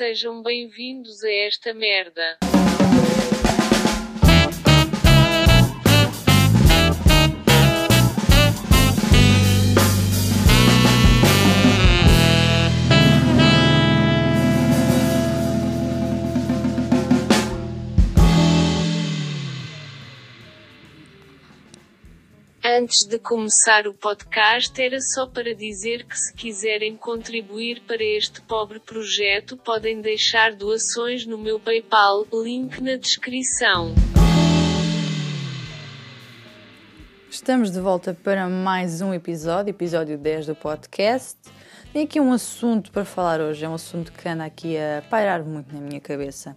sejam bem-vindos a esta merda. Antes de começar o podcast, era só para dizer que se quiserem contribuir para este pobre projeto, podem deixar doações no meu PayPal, link na descrição. Estamos de volta para mais um episódio, episódio 10 do podcast. Tenho aqui um assunto para falar hoje, é um assunto que anda aqui a pairar muito na minha cabeça,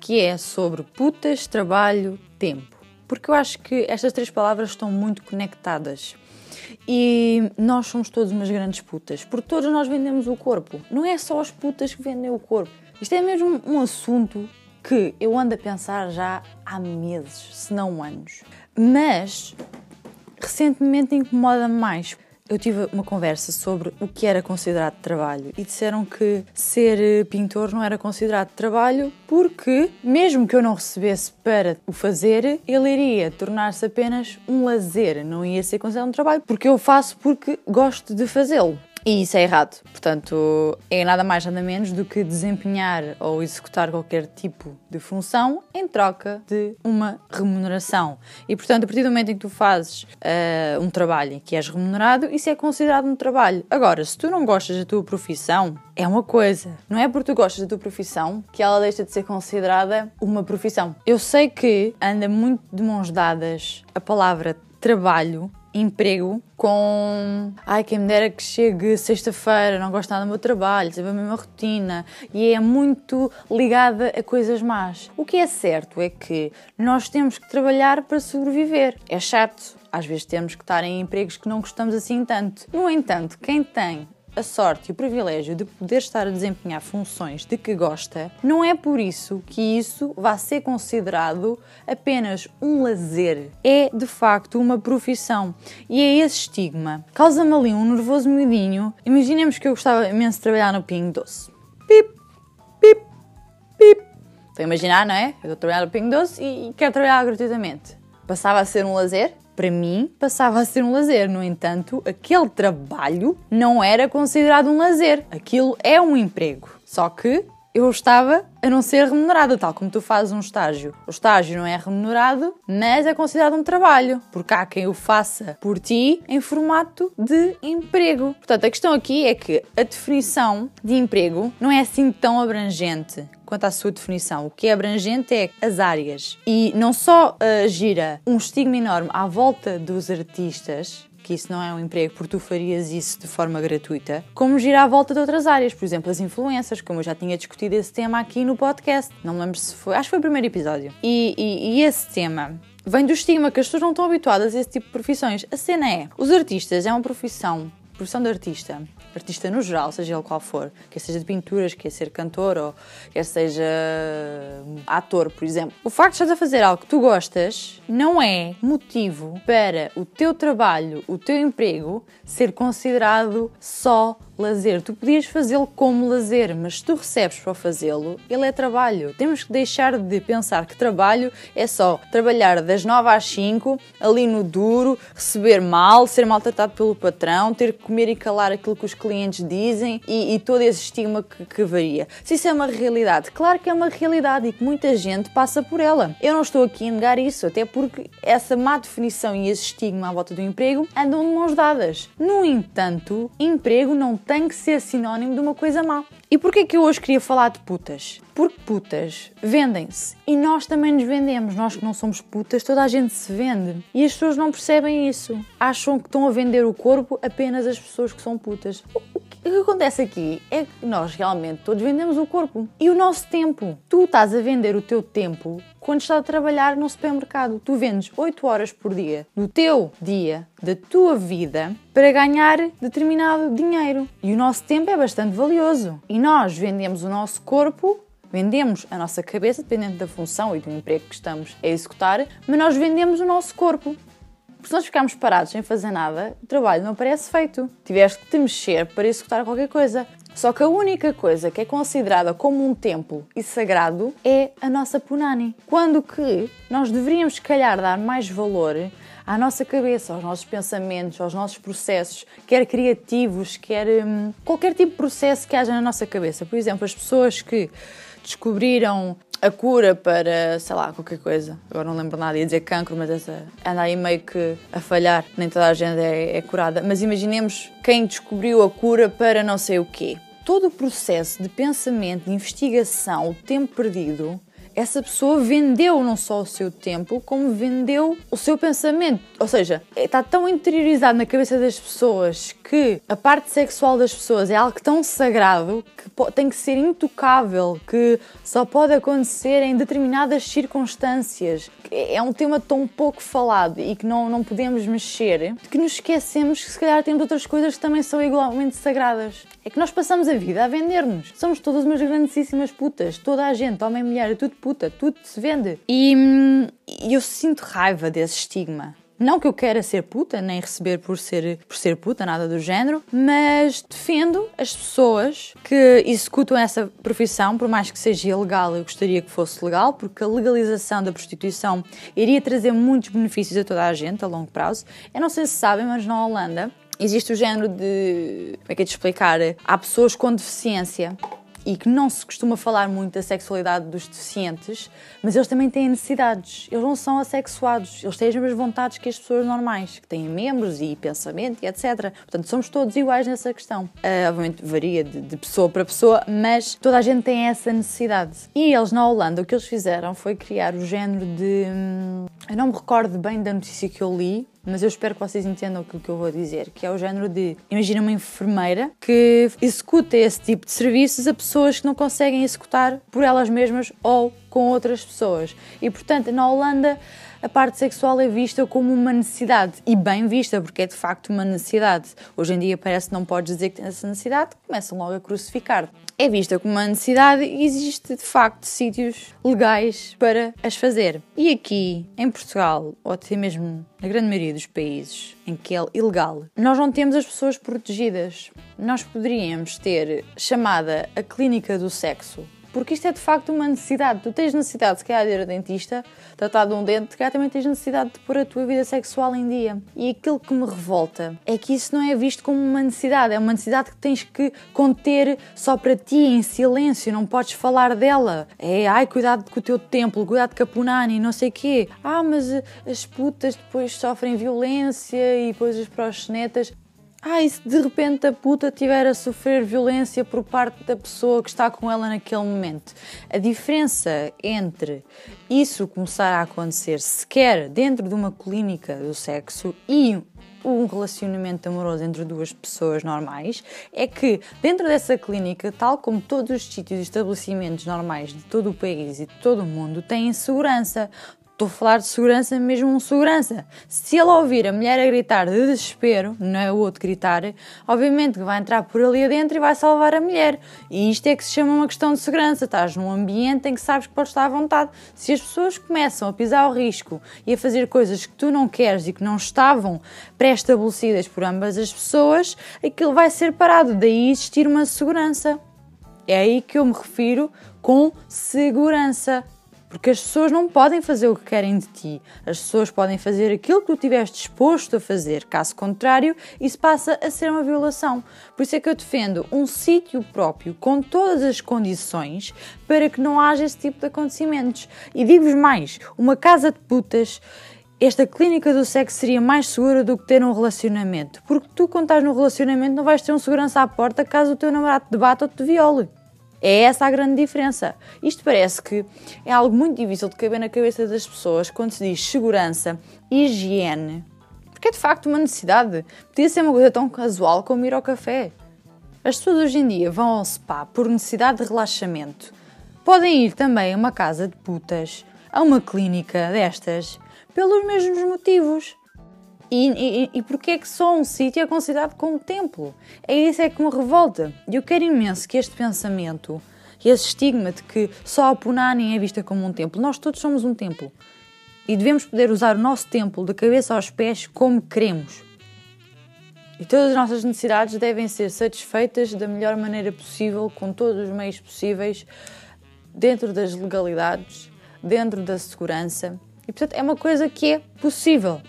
que é sobre putas, trabalho, tempo porque eu acho que estas três palavras estão muito conectadas. E nós somos todos umas grandes putas, porque todos nós vendemos o corpo. Não é só as putas que vendem o corpo. Isto é mesmo um assunto que eu ando a pensar já há meses, se não anos. Mas recentemente incomoda-me mais eu tive uma conversa sobre o que era considerado trabalho e disseram que ser eh, pintor não era considerado trabalho porque, mesmo que eu não recebesse para o fazer, ele iria tornar-se apenas um lazer, não ia ser considerado um trabalho, porque eu faço porque gosto de fazê-lo. E isso é errado. Portanto, é nada mais nada menos do que desempenhar ou executar qualquer tipo de função em troca de uma remuneração. E, portanto, a partir do momento em que tu fazes uh, um trabalho em que és remunerado, isso é considerado um trabalho. Agora, se tu não gostas da tua profissão, é uma coisa. Não é porque tu gostas da tua profissão que ela deixa de ser considerada uma profissão. Eu sei que anda muito de mãos dadas a palavra trabalho emprego com ai, quem me dera que chegue sexta-feira, não gosto nada do meu trabalho, sempre a mesma rotina e é muito ligada a coisas más. O que é certo é que nós temos que trabalhar para sobreviver. É chato, às vezes temos que estar em empregos que não gostamos assim tanto. No entanto, quem tem a sorte e o privilégio de poder estar a desempenhar funções de que gosta, não é por isso que isso vá ser considerado apenas um lazer. É de facto uma profissão. E é esse estigma. Causa-me ali um nervoso miudinho. Imaginemos que eu gostava imenso de trabalhar no Pingo Doce. Pip, pip, pip. Estão a imaginar, não é? Eu estou a trabalhar no Pingo Doce e quero trabalhar gratuitamente. Passava a ser um lazer? Para mim passava a ser um lazer. No entanto, aquele trabalho não era considerado um lazer. Aquilo é um emprego. Só que eu estava a não ser remunerada, tal como tu fazes um estágio. O estágio não é remunerado, mas é considerado um trabalho, porque há quem o faça por ti em formato de emprego. Portanto, a questão aqui é que a definição de emprego não é assim tão abrangente quanto à sua definição. O que é abrangente é as áreas. E não só uh, gira um estigma enorme à volta dos artistas, que isso não é um emprego porque tu farias isso de forma gratuita, como gira à volta de outras áreas, por exemplo, as influências, como eu já tinha discutido esse tema aqui no podcast. Não me lembro se foi, acho que foi o primeiro episódio. E, e, e esse tema vem do estigma que as pessoas não estão habituadas a esse tipo de profissões. A cena é, os artistas é uma profissão profissão de artista, artista no geral, seja ele qual for, quer seja de pinturas, quer ser cantor ou quer seja hum, ator, por exemplo. O facto de estás a fazer algo que tu gostas não é motivo para o teu trabalho, o teu emprego ser considerado só lazer. Tu podias fazê-lo como lazer, mas se tu recebes para fazê-lo, ele é trabalho. Temos que deixar de pensar que trabalho é só trabalhar das 9 às 5, ali no duro, receber mal, ser maltratado pelo patrão, ter que comer e calar aquilo que os clientes dizem e, e todo esse estigma que, que varia. Se isso é uma realidade, claro que é uma realidade e que muita gente passa por ela. Eu não estou aqui a negar isso, até porque essa má definição e esse estigma à volta do emprego andam de mãos dadas. No entanto, emprego não tem que ser sinónimo de uma coisa má. E porquê que eu hoje queria falar de putas? Porque putas vendem-se e nós também nos vendemos. Nós que não somos putas, toda a gente se vende. E as pessoas não percebem isso. Acham que estão a vender o corpo apenas as pessoas que são putas. O que acontece aqui é que nós realmente todos vendemos o corpo e o nosso tempo. Tu estás a vender o teu tempo quando estás a trabalhar no supermercado. Tu vendes 8 horas por dia do teu dia, da tua vida, para ganhar determinado dinheiro. E o nosso tempo é bastante valioso. E nós vendemos o nosso corpo vendemos a nossa cabeça, dependendo da função e do emprego que estamos a executar, mas nós vendemos o nosso corpo. Porque se nós ficarmos parados sem fazer nada, o trabalho não parece feito. Tiveste que te mexer para executar qualquer coisa. Só que a única coisa que é considerada como um templo e sagrado é a nossa punani. Quando que nós deveríamos, se calhar, dar mais valor à nossa cabeça, aos nossos pensamentos, aos nossos processos, quer criativos, quer hum, qualquer tipo de processo que haja na nossa cabeça. Por exemplo, as pessoas que descobriram a cura para, sei lá, qualquer coisa. Agora não lembro nada, ia dizer cancro, mas essa anda aí meio que a falhar. Nem toda a gente é, é curada. Mas imaginemos quem descobriu a cura para não sei o quê. Todo o processo de pensamento, de investigação, o tempo perdido, essa pessoa vendeu não só o seu tempo, como vendeu o seu pensamento. Ou seja, está tão interiorizado na cabeça das pessoas que a parte sexual das pessoas é algo tão sagrado que tem que ser intocável, que só pode acontecer em determinadas circunstâncias. É um tema tão pouco falado e que não, não podemos mexer, que nos esquecemos que se calhar temos outras coisas que também são igualmente sagradas. É que nós passamos a vida a vender-nos. Somos todas umas grandíssimas putas. Toda a gente, homem e mulher, é tudo puta, tudo se vende. E hum, eu sinto raiva desse estigma. Não que eu queira ser puta, nem receber por ser, por ser puta, nada do género, mas defendo as pessoas que executam essa profissão, por mais que seja ilegal, eu gostaria que fosse legal, porque a legalização da prostituição iria trazer muitos benefícios a toda a gente a longo prazo. Eu não sei se sabem, mas na Holanda existe o género de. Como é que é de explicar? Há pessoas com deficiência e que não se costuma falar muito da sexualidade dos deficientes, mas eles também têm necessidades. Eles não são assexuados, eles têm as mesmas vontades que as pessoas normais, que têm membros e pensamento e etc. Portanto, somos todos iguais nessa questão. Uh, obviamente varia de, de, pessoa para pessoa, mas toda a gente tem essa necessidade. E eles na Holanda, o que eles fizeram foi criar o género de. Hum, eu não me recordo bem da notícia que eu li, mas eu espero que vocês entendam aquilo que eu vou dizer, que é o género de, imagina uma enfermeira que executa esse tipo de serviços a pessoas que não conseguem executar por elas mesmas ou com outras pessoas. E portanto, na Holanda, a parte sexual é vista como uma necessidade e bem vista, porque é de facto uma necessidade. Hoje em dia parece que não podes dizer que tens essa necessidade, começam logo a crucificar. É vista como uma necessidade e existe de facto sítios legais para as fazer. E aqui em Portugal, ou até mesmo na grande maioria dos países em que é ilegal, nós não temos as pessoas protegidas. Nós poderíamos ter chamada a clínica do sexo porque isto é de facto uma necessidade. Tu tens necessidade, se calhar, de ir ao dentista, tratar de um dente, se calhar também tens necessidade de pôr a tua vida sexual em dia. E aquilo que me revolta é que isso não é visto como uma necessidade, é uma necessidade que tens que conter só para ti, em silêncio, não podes falar dela. É, ai, cuidado com o teu templo, cuidado com a punani, não sei quê. Ah, mas as putas depois sofrem violência e depois as proxenetas. Ah, e se de repente a puta estiver a sofrer violência por parte da pessoa que está com ela naquele momento? A diferença entre isso começar a acontecer sequer dentro de uma clínica do sexo e um relacionamento amoroso entre duas pessoas normais é que dentro dessa clínica, tal como todos os sítios e estabelecimentos normais de todo o país e de todo o mundo, têm segurança. Estou a falar de segurança, mesmo um segurança. Se ele ouvir a mulher a gritar de desespero, não é o outro gritar, obviamente que vai entrar por ali adentro e vai salvar a mulher. E isto é que se chama uma questão de segurança. Estás num ambiente em que sabes que podes estar à vontade. Se as pessoas começam a pisar o risco e a fazer coisas que tu não queres e que não estavam pré-estabelecidas por ambas as pessoas, aquilo vai ser parado. Daí existir uma segurança. É aí que eu me refiro com segurança. Porque as pessoas não podem fazer o que querem de ti. As pessoas podem fazer aquilo que tu estiveres disposto a fazer. Caso contrário, isso passa a ser uma violação. Por isso é que eu defendo um sítio próprio com todas as condições para que não haja esse tipo de acontecimentos. E digo-vos mais: uma casa de putas esta clínica do sexo seria mais segura do que ter um relacionamento. Porque tu, quando estás no relacionamento, não vais ter um segurança à porta caso o teu namorado te bata ou te viole. É essa a grande diferença. Isto parece que é algo muito difícil de caber na cabeça das pessoas quando se diz segurança, higiene. Porque é de facto uma necessidade. Podia ser uma coisa tão casual como ir ao café. As pessoas hoje em dia vão ao spa por necessidade de relaxamento. Podem ir também a uma casa de putas, a uma clínica destas, pelos mesmos motivos. E, e, e porquê é que só um sítio é considerado como templo? É isso é que me revolta. E eu quero imenso que este pensamento, esse estigma de que só a Punani é vista como um templo, nós todos somos um templo. E devemos poder usar o nosso templo de cabeça aos pés como queremos. E todas as nossas necessidades devem ser satisfeitas da melhor maneira possível, com todos os meios possíveis, dentro das legalidades, dentro da segurança. E portanto é uma coisa que é possível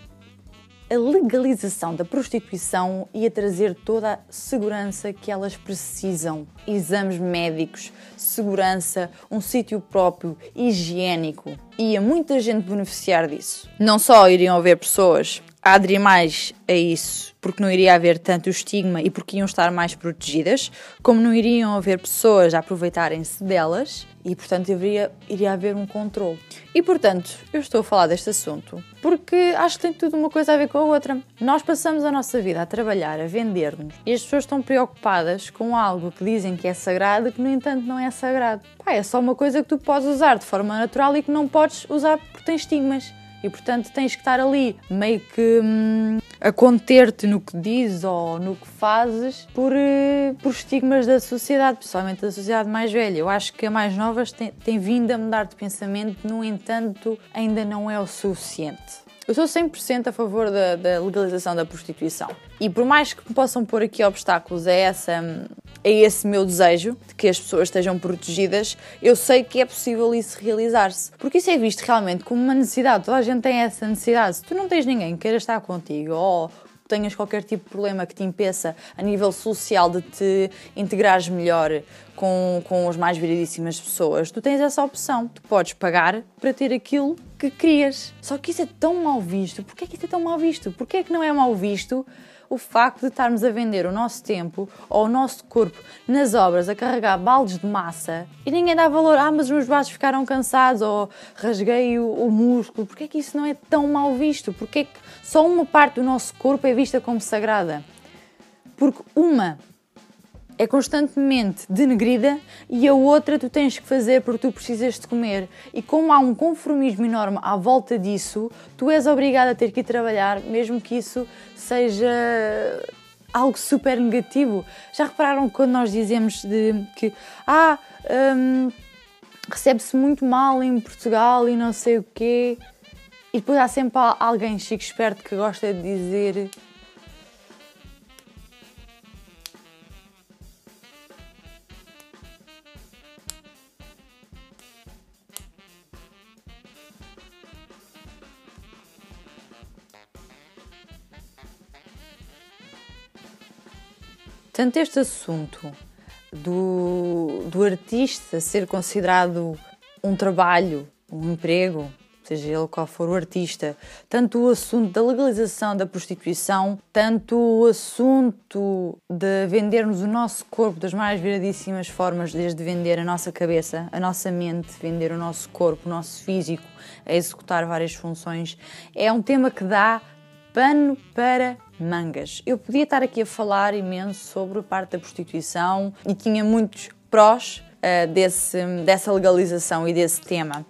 a legalização da prostituição ia trazer toda a segurança que elas precisam. Exames médicos, segurança, um sítio próprio, higiênico. Ia muita gente beneficiar disso. Não só iriam haver pessoas a aderir mais a isso, porque não iria haver tanto estigma e porque iam estar mais protegidas, como não iriam haver pessoas a aproveitarem-se delas e, portanto, iria, iria haver um controle. E, portanto, eu estou a falar deste assunto porque acho que tem tudo uma coisa a ver com a outra. Nós passamos a nossa vida a trabalhar, a vender-nos e as pessoas estão preocupadas com algo que dizem que é sagrado que, no entanto, não é sagrado. Pá, é só uma coisa que tu podes usar de forma natural e que não podes usar porque tem estigmas e portanto tens que estar ali meio que hum, a conter-te no que dizes ou no que fazes por, uh, por estigmas da sociedade, principalmente da sociedade mais velha. Eu acho que a mais novas têm, têm vindo a mudar de pensamento, no entanto, ainda não é o suficiente. Eu sou 100% a favor da, da, legalização da prostituição. E por mais que possam pôr aqui obstáculos a, essa, a esse meu desejo de que as pessoas estejam protegidas, eu sei que é possível isso realizar-se. Porque isso é visto realmente como uma necessidade. Toda a gente tem essa necessidade. Se tu não tens ninguém que queira estar contigo ou tenhas qualquer tipo de problema que te impeça a nível social de te integrares melhor com, com as mais viridíssimas pessoas, tu tens essa opção. Tu podes pagar para ter aquilo que querias. Só que isso é tão mal visto. Porquê é que isso é tão mal visto? Porquê é que não é mal visto o facto de estarmos a vender o nosso tempo ou o nosso corpo nas obras, a carregar baldes de massa e ninguém dá valor. Ah, mas os meus braços ficaram cansados ou rasguei o, o músculo. Porquê é que isso não é tão mal visto? Porquê é que só uma parte do nosso corpo é vista como sagrada? Porque uma é constantemente denegrida e a outra tu tens que fazer porque tu precisas de comer. E como há um conformismo enorme à volta disso, tu és obrigada a ter que ir trabalhar, mesmo que isso seja algo super negativo. Já repararam quando nós dizemos de que ah, hum, recebe-se muito mal em Portugal e não sei o quê, e depois há sempre alguém chique esperto que gosta de dizer Tanto este assunto do, do artista ser considerado um trabalho, um emprego, seja ele qual for o artista, tanto o assunto da legalização da prostituição, tanto o assunto de vendermos o nosso corpo das mais viradíssimas formas, desde vender a nossa cabeça, a nossa mente, vender o nosso corpo, o nosso físico, a executar várias funções, é um tema que dá pano para mangas. Eu podia estar aqui a falar imenso sobre a parte da prostituição e tinha muitos prós uh, desse, dessa legalização e desse tema.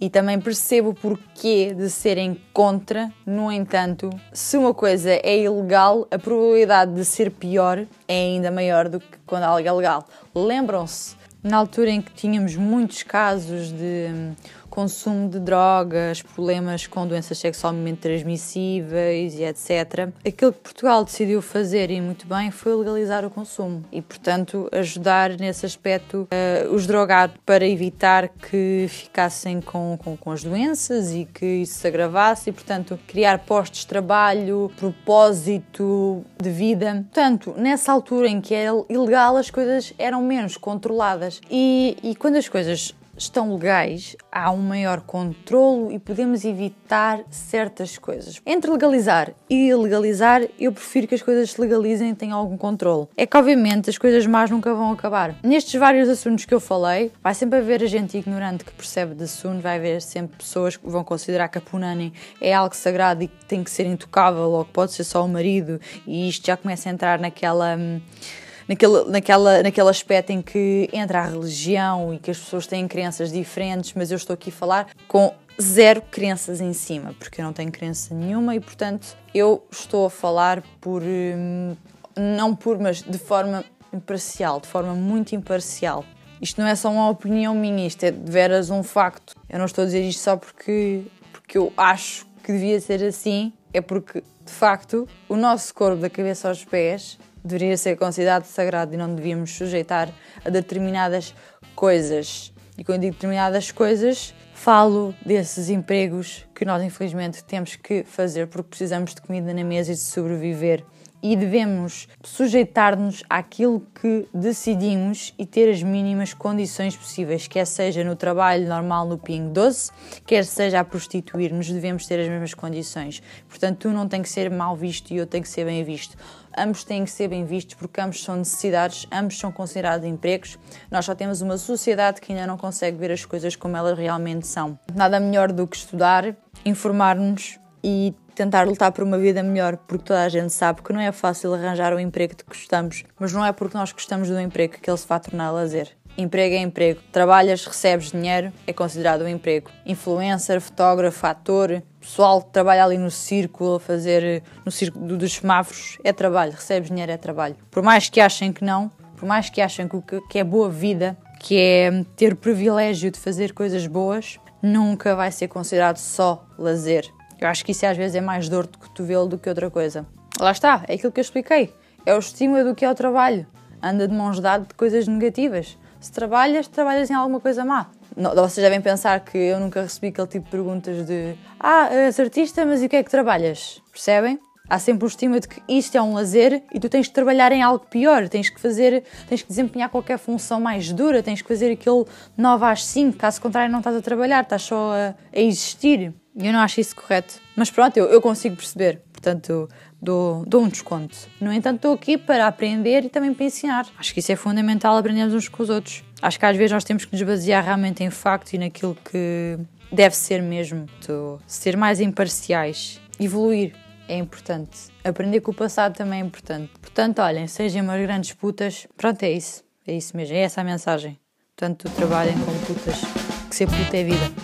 E também percebo o porquê de serem contra, no entanto, se uma coisa é ilegal, a probabilidade de ser pior é ainda maior do que quando algo é legal. Lembram-se, na altura em que tínhamos muitos casos de consumo de drogas, problemas com doenças sexualmente transmissíveis e etc. Aquilo que Portugal decidiu fazer e muito bem foi legalizar o consumo e, portanto, ajudar nesse aspecto uh, os drogados para evitar que ficassem com, com, com as doenças e que isso se agravasse e, portanto, criar postos de trabalho, propósito de vida. Portanto, nessa altura em que era ilegal, as coisas eram menos controladas e, e quando as coisas estão legais, há um maior controlo e podemos evitar certas coisas. Entre legalizar e ilegalizar, eu prefiro que as coisas se legalizem e tenham algum controle. É que, obviamente, as coisas más nunca vão acabar. Nestes vários assuntos que eu falei, vai sempre haver gente ignorante que percebe de assunto, vai haver sempre pessoas que vão considerar que a punani é algo sagrado e que tem que ser intocável ou que pode ser só o marido, e isto já começa a entrar naquela. Hum, naquele, naquela, naquele aspecto em que entra a religião e que as pessoas têm crenças diferentes, mas eu estou aqui a falar com zero crenças em cima, porque eu não tenho crença nenhuma e, portanto, eu estou a falar por. Hum, não por, mas de forma imparcial, de forma muito imparcial. Isto não é só uma opinião minha, isto é de veras um facto. Eu não estou a dizer isto só porque, porque eu acho que devia ser assim, é porque, de facto, o nosso corpo, da cabeça aos pés, deveria ser considerado sagrado e não devíamos sujeitar a determinadas coisas. E quando digo determinadas coisas, falo desses empregos que nós infelizmente temos que fazer porque precisamos de comida na mesa e de sobreviver e devemos sujeitar-nos àquilo que decidimos e ter as mínimas condições possíveis, quer seja no trabalho normal no Ping Doce, quer seja a prostituir-nos, devemos ter as mesmas condições. Portanto, um não tem que ser mal visto e outro tem que ser bem visto. Ambos têm que ser bem vistos porque ambos são necessidades, ambos são considerados empregos. Nós só temos uma sociedade que ainda não consegue ver as coisas como elas realmente são. Nada melhor do que estudar, informar-nos e tentar lutar por uma vida melhor, porque toda a gente sabe que não é fácil arranjar o emprego que gostamos, mas não é porque nós gostamos do emprego que ele se vai tornar lazer. Emprego é emprego. Trabalhas, recebes dinheiro, é considerado um emprego. Influencer, fotógrafo, ator, pessoal que trabalha ali no círculo, a fazer no círculo dos semáforos, é trabalho. Recebes dinheiro, é trabalho. Por mais que achem que não, por mais que achem que é boa vida, que é ter privilégio de fazer coisas boas, nunca vai ser considerado só lazer. Eu acho que isso às vezes é mais dor de cotovelo do que outra coisa. Lá está, é aquilo que eu expliquei. É o estímulo do que é o trabalho. Anda de mãos dadas de coisas negativas. Se trabalhas, trabalhas em alguma coisa má. Não, vocês devem pensar que eu nunca recebi aquele tipo de perguntas de Ah, és artista, mas e o que é que trabalhas? Percebem? Há sempre o estímulo de que isto é um lazer e tu tens que trabalhar em algo pior, tens que fazer, tens que desempenhar qualquer função mais dura, tens que fazer aquilo 9 às 5, caso contrário não estás a trabalhar, estás só a, a existir. Eu não acho isso correto. Mas pronto, eu, eu consigo perceber. Portanto, dou, dou um desconto. No entanto, estou aqui para aprender e também para ensinar. Acho que isso é fundamental aprendermos uns com os outros. Acho que às vezes nós temos que nos basear realmente em facto e naquilo que deve ser mesmo. Tô, ser mais imparciais. Evoluir é importante. Aprender com o passado também é importante. Portanto, olhem, sejam umas grandes putas. Pronto, é isso. É isso mesmo. É essa a mensagem. Portanto, trabalhem como putas. Que ser puta é vida.